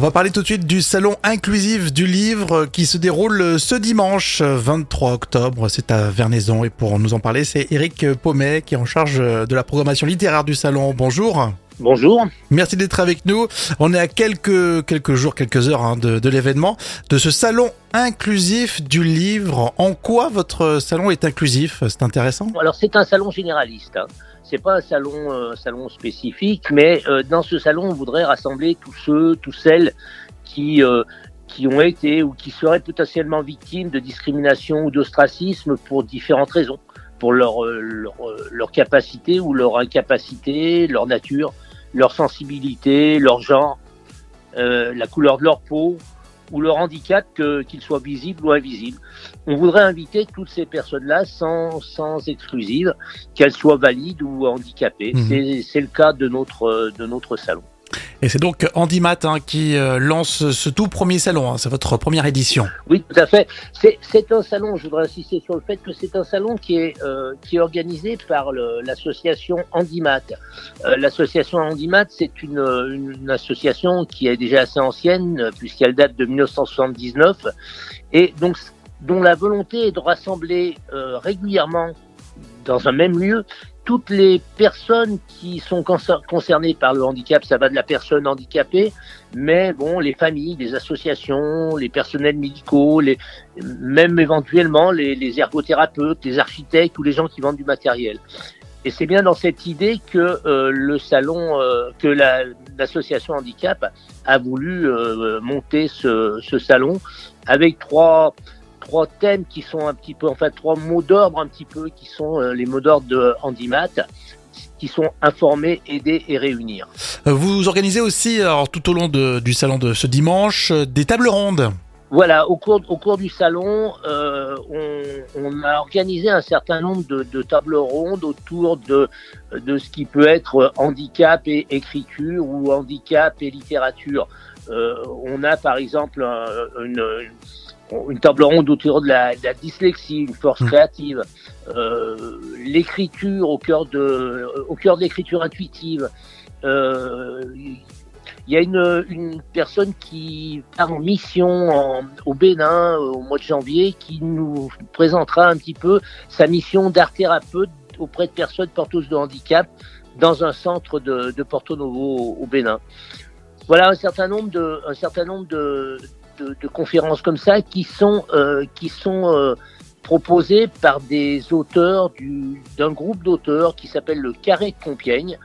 On va parler tout de suite du salon inclusif du livre qui se déroule ce dimanche 23 octobre. C'est à Vernaison et pour nous en parler, c'est Eric Paumet qui est en charge de la programmation littéraire du salon. Bonjour. Bonjour. Merci d'être avec nous. On est à quelques, quelques jours, quelques heures hein, de, de l'événement, de ce salon inclusif du livre. En quoi votre salon est inclusif? C'est intéressant Alors c'est un salon généraliste. Hein. C'est pas un salon, spécifique, mais euh, dans ce salon, on voudrait rassembler tous ceux, toutes celles qui euh, qui ont été ou qui seraient potentiellement victimes de discrimination ou d'ostracisme pour différentes raisons, pour leur, euh, capacité ou leur incapacité, leur nature, leur sensibilité, leur genre, la couleur de leur peau ou leur handicap, que, qu'il soit visible ou invisible. On voudrait inviter toutes ces personnes-là sans, sans exclusive, qu'elles soient valides ou handicapées. Mhm. C'est, c'est le cas de notre, de notre salon. Et c'est donc Andy hein, qui euh, lance ce tout premier salon. hein. C'est votre première édition. Oui, tout à fait. C'est, un salon, je voudrais insister sur le fait que c'est un salon qui est, euh, qui est organisé par l'association Handimat. Euh, l'association Handimat, c'est une, association qui est déjà assez ancienne, puisqu'elle date de 1979, et donc dont la volonté est de rassembler régulièrement dans un même lieu toutes les personnes qui sont concer- concernées par le handicap, ça va de la personne handicapée, mais bon, les familles, les associations, les personnels médicaux, les, même éventuellement les, ergothérapeutes, les architectes ou les gens qui vendent du matériel. Et c'est bien dans cette idée que euh, le salon, euh, que la- l'association handicap a voulu euh, monter ce salon avec trois trois thèmes qui sont un petit peu, enfin trois mots d'ordre un petit peu, qui sont euh, les mots d'ordre de Handimat, qui sont informer, aider et réunir. Euh, Vous organisez aussi, alors, tout au long de- du salon de ce dimanche, euh, des tables rondes. Voilà, au cours, au cours du salon, euh, on, on a organisé un certain nombre de, de tables rondes autour de, de ce qui peut être handicap et écriture ou handicap et littérature. Euh, on a par exemple un- une, une table ronde autour de la, de la dyslexie, une force Mmh. créative, euh, l'écriture au cœur de, au cœur de l'écriture intuitive. Euh, il y a une, une personne qui part en mission en- au Bénin au mois de janvier qui nous présentera un petit peu sa mission d'art thérapeute auprès de personnes porteuses de handicap dans un centre de, de Porto Novo au Bénin. Voilà un certain nombre de, un certain nombre de, de, conférences comme ça qui sont, euh, qui sont euh, proposées par des auteurs du- d'un groupe d'auteurs qui s'appelle le Carré de Compiègne,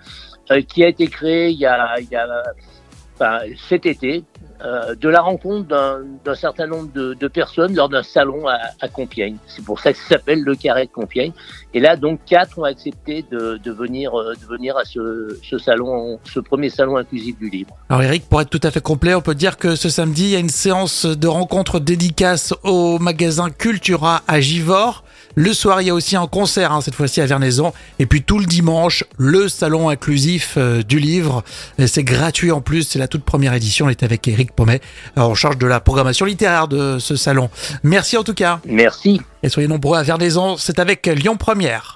euh, qui a été créé il y a, cet été, euh, de la rencontre d'un certain nombre de, de personnes lors d'un salon à, à Compiègne. C'est pour ça que ça s'appelle le Carré de Compiègne. Et là, donc, quatre ont accepté de, de venir, euh, de venir à ce, ce salon, ce premier salon inclusif du livre. Alors Eric, pour être tout à fait complet, on peut dire que ce samedi, il y a une séance de rencontre dédicace au magasin Cultura à Givors. Le soir, il y a aussi un concert, hein, cette fois-ci à Vernaison. Et puis tout le dimanche, le salon inclusif euh, du livre. C'est gratuit en plus, c'est la toute première édition. On est avec Eric Pommet, euh, en charge de la programmation littéraire de ce salon. Merci en tout cas. Merci. Et soyez nombreux à Vernaison, c'est avec Lyon Première.